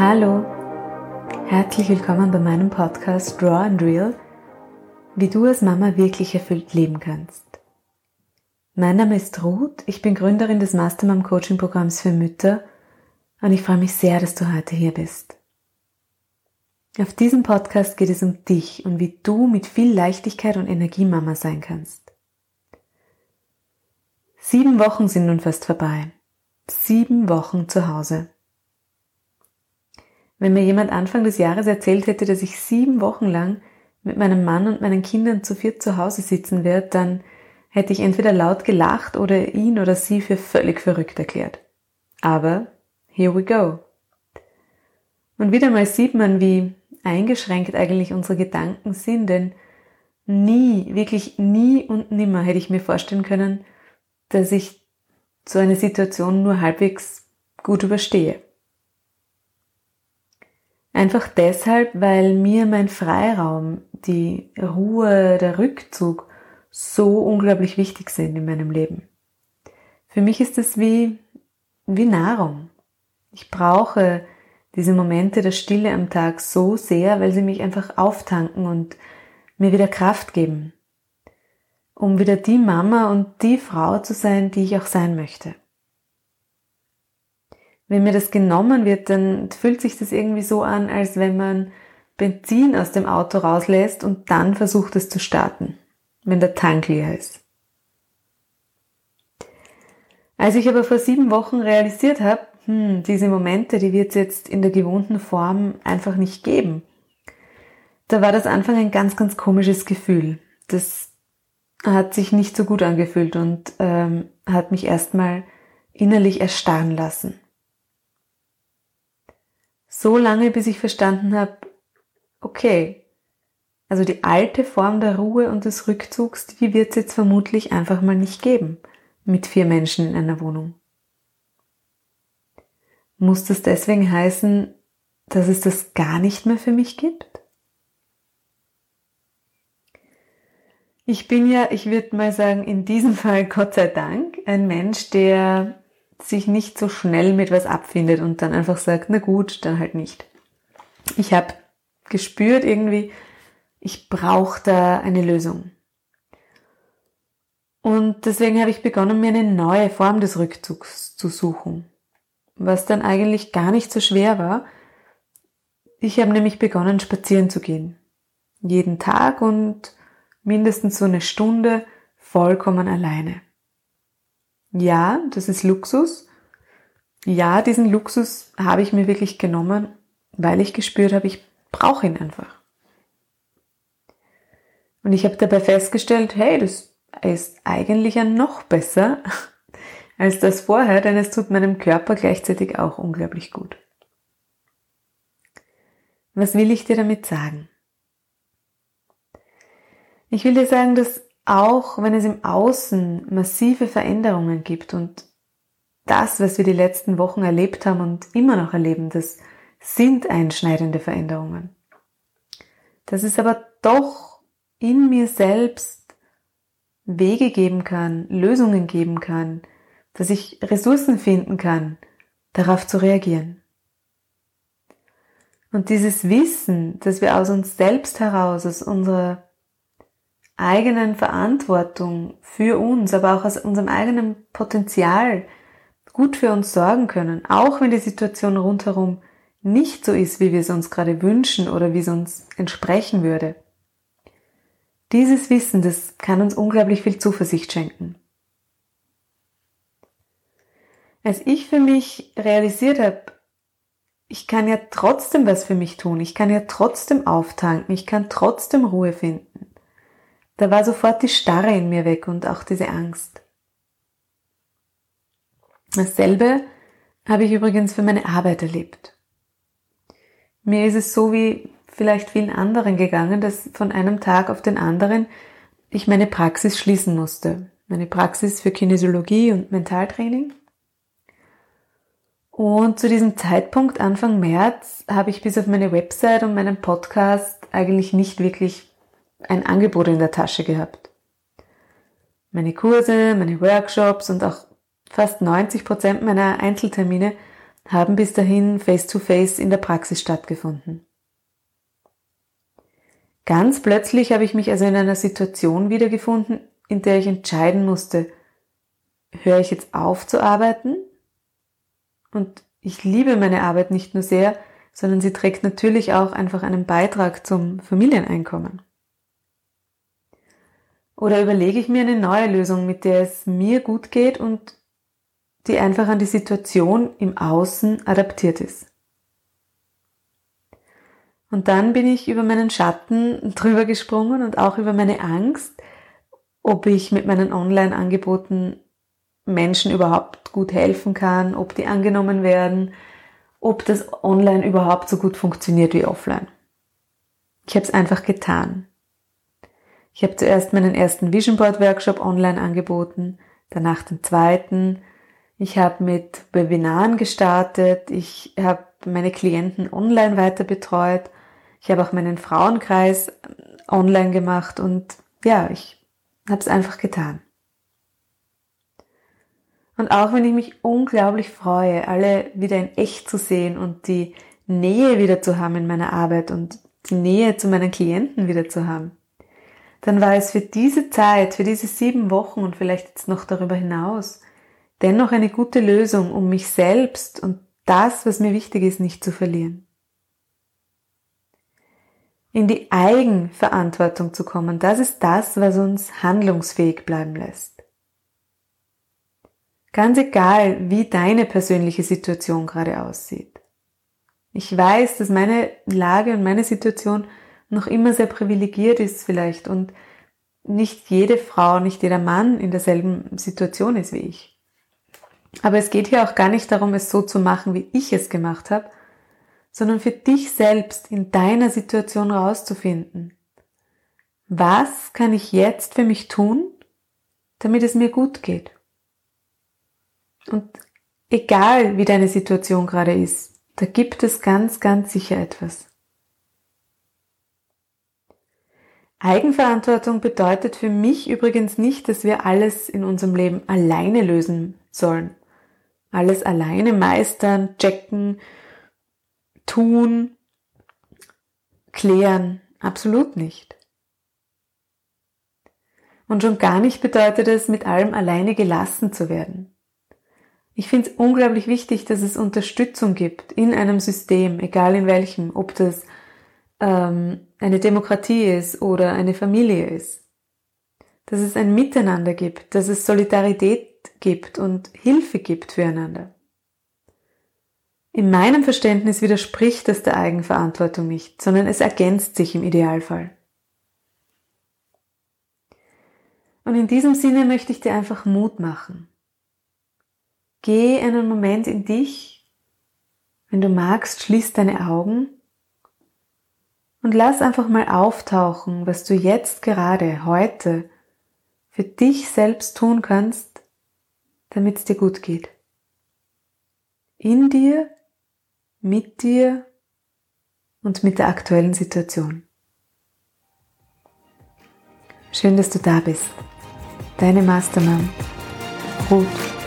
Hallo, herzlich willkommen bei meinem Podcast Draw and Real, wie du als Mama wirklich erfüllt leben kannst. Mein Name ist Ruth, ich bin Gründerin des Mastermom Coaching Programms für Mütter und ich freue mich sehr, dass du heute hier bist. Auf diesem Podcast geht es um dich und wie du mit viel Leichtigkeit und Energie Mama sein kannst. Sieben Wochen sind nun fast vorbei. Sieben Wochen zu Hause. Wenn mir jemand Anfang des Jahres erzählt hätte, dass ich sieben Wochen lang mit meinem Mann und meinen Kindern zu viert zu Hause sitzen werde, dann hätte ich entweder laut gelacht oder ihn oder sie für völlig verrückt erklärt. Aber here we go. Und wieder mal sieht man, wie eingeschränkt eigentlich unsere Gedanken sind, denn nie, wirklich nie und nimmer hätte ich mir vorstellen können, dass ich so eine Situation nur halbwegs gut überstehe. Einfach deshalb, weil mir mein Freiraum, die Ruhe, der Rückzug so unglaublich wichtig sind in meinem Leben. Für mich ist es wie, wie Nahrung. Ich brauche diese Momente der Stille am Tag so sehr, weil sie mich einfach auftanken und mir wieder Kraft geben, um wieder die Mama und die Frau zu sein, die ich auch sein möchte. Wenn mir das genommen wird, dann fühlt sich das irgendwie so an, als wenn man Benzin aus dem Auto rauslässt und dann versucht es zu starten, wenn der Tank leer ist. Als ich aber vor sieben Wochen realisiert habe, hm, diese Momente, die wird es jetzt in der gewohnten Form einfach nicht geben. Da war das Anfang ein ganz, ganz komisches Gefühl. Das hat sich nicht so gut angefühlt und ähm, hat mich erstmal innerlich erstarren lassen. So lange, bis ich verstanden habe, okay, also die alte Form der Ruhe und des Rückzugs, die wird es jetzt vermutlich einfach mal nicht geben mit vier Menschen in einer Wohnung. Muss das deswegen heißen, dass es das gar nicht mehr für mich gibt? Ich bin ja, ich würde mal sagen, in diesem Fall Gott sei Dank ein Mensch, der sich nicht so schnell mit was abfindet und dann einfach sagt, na gut, dann halt nicht. Ich habe gespürt irgendwie, ich brauche da eine Lösung. Und deswegen habe ich begonnen, mir eine neue Form des Rückzugs zu suchen was dann eigentlich gar nicht so schwer war. Ich habe nämlich begonnen, spazieren zu gehen. Jeden Tag und mindestens so eine Stunde vollkommen alleine. Ja, das ist Luxus. Ja, diesen Luxus habe ich mir wirklich genommen, weil ich gespürt habe, ich brauche ihn einfach. Und ich habe dabei festgestellt, hey, das ist eigentlich ja noch besser, als das vorher, denn es tut meinem Körper gleichzeitig auch unglaublich gut. Was will ich dir damit sagen? Ich will dir sagen, dass auch wenn es im Außen massive Veränderungen gibt und das, was wir die letzten Wochen erlebt haben und immer noch erleben, das sind einschneidende Veränderungen. Dass es aber doch in mir selbst Wege geben kann, Lösungen geben kann, dass ich Ressourcen finden kann, darauf zu reagieren. Und dieses Wissen, dass wir aus uns selbst heraus, aus unserer eigenen Verantwortung für uns, aber auch aus unserem eigenen Potenzial gut für uns sorgen können, auch wenn die Situation rundherum nicht so ist, wie wir es uns gerade wünschen oder wie es uns entsprechen würde. Dieses Wissen, das kann uns unglaublich viel Zuversicht schenken. als ich für mich realisiert habe, ich kann ja trotzdem was für mich tun, ich kann ja trotzdem auftanken, ich kann trotzdem Ruhe finden. Da war sofort die Starre in mir weg und auch diese Angst. Dasselbe habe ich übrigens für meine Arbeit erlebt. Mir ist es so wie vielleicht vielen anderen gegangen, dass von einem Tag auf den anderen ich meine Praxis schließen musste. Meine Praxis für Kinesiologie und Mentaltraining. Und zu diesem Zeitpunkt, Anfang März, habe ich bis auf meine Website und meinen Podcast eigentlich nicht wirklich ein Angebot in der Tasche gehabt. Meine Kurse, meine Workshops und auch fast 90 Prozent meiner Einzeltermine haben bis dahin face-to-face -face in der Praxis stattgefunden. Ganz plötzlich habe ich mich also in einer Situation wiedergefunden, in der ich entscheiden musste, höre ich jetzt auf zu arbeiten? Und ich liebe meine Arbeit nicht nur sehr, sondern sie trägt natürlich auch einfach einen Beitrag zum Familieneinkommen. Oder überlege ich mir eine neue Lösung, mit der es mir gut geht und die einfach an die Situation im Außen adaptiert ist. Und dann bin ich über meinen Schatten drüber gesprungen und auch über meine Angst, ob ich mit meinen Online-Angeboten Menschen überhaupt gut helfen kann, ob die angenommen werden, ob das online überhaupt so gut funktioniert wie offline. Ich habe es einfach getan. Ich habe zuerst meinen ersten Vision Board Workshop online angeboten, danach den zweiten. Ich habe mit Webinaren gestartet, ich habe meine Klienten online weiter betreut, ich habe auch meinen Frauenkreis online gemacht und ja, ich habe es einfach getan. Und auch wenn ich mich unglaublich freue, alle wieder in echt zu sehen und die Nähe wieder zu haben in meiner Arbeit und die Nähe zu meinen Klienten wieder zu haben, dann war es für diese Zeit, für diese sieben Wochen und vielleicht jetzt noch darüber hinaus, dennoch eine gute Lösung, um mich selbst und das, was mir wichtig ist, nicht zu verlieren. In die Eigenverantwortung zu kommen, das ist das, was uns handlungsfähig bleiben lässt. Ganz egal, wie deine persönliche Situation gerade aussieht. Ich weiß, dass meine Lage und meine Situation noch immer sehr privilegiert ist vielleicht und nicht jede Frau, nicht jeder Mann in derselben Situation ist wie ich. Aber es geht hier auch gar nicht darum, es so zu machen, wie ich es gemacht habe, sondern für dich selbst in deiner Situation rauszufinden. Was kann ich jetzt für mich tun, damit es mir gut geht? Und egal wie deine Situation gerade ist, da gibt es ganz, ganz sicher etwas. Eigenverantwortung bedeutet für mich übrigens nicht, dass wir alles in unserem Leben alleine lösen sollen. Alles alleine meistern, checken, tun, klären. Absolut nicht. Und schon gar nicht bedeutet es, mit allem alleine gelassen zu werden. Ich finde es unglaublich wichtig, dass es Unterstützung gibt in einem System, egal in welchem, ob das ähm, eine Demokratie ist oder eine Familie ist. Dass es ein Miteinander gibt, dass es Solidarität gibt und Hilfe gibt füreinander. In meinem Verständnis widerspricht das der Eigenverantwortung nicht, sondern es ergänzt sich im Idealfall. Und in diesem Sinne möchte ich dir einfach Mut machen. Geh einen Moment in dich. Wenn du magst, schließ deine Augen und lass einfach mal auftauchen, was du jetzt gerade, heute, für dich selbst tun kannst, damit es dir gut geht. In dir, mit dir und mit der aktuellen Situation. Schön, dass du da bist. Deine Mastermann, Ruth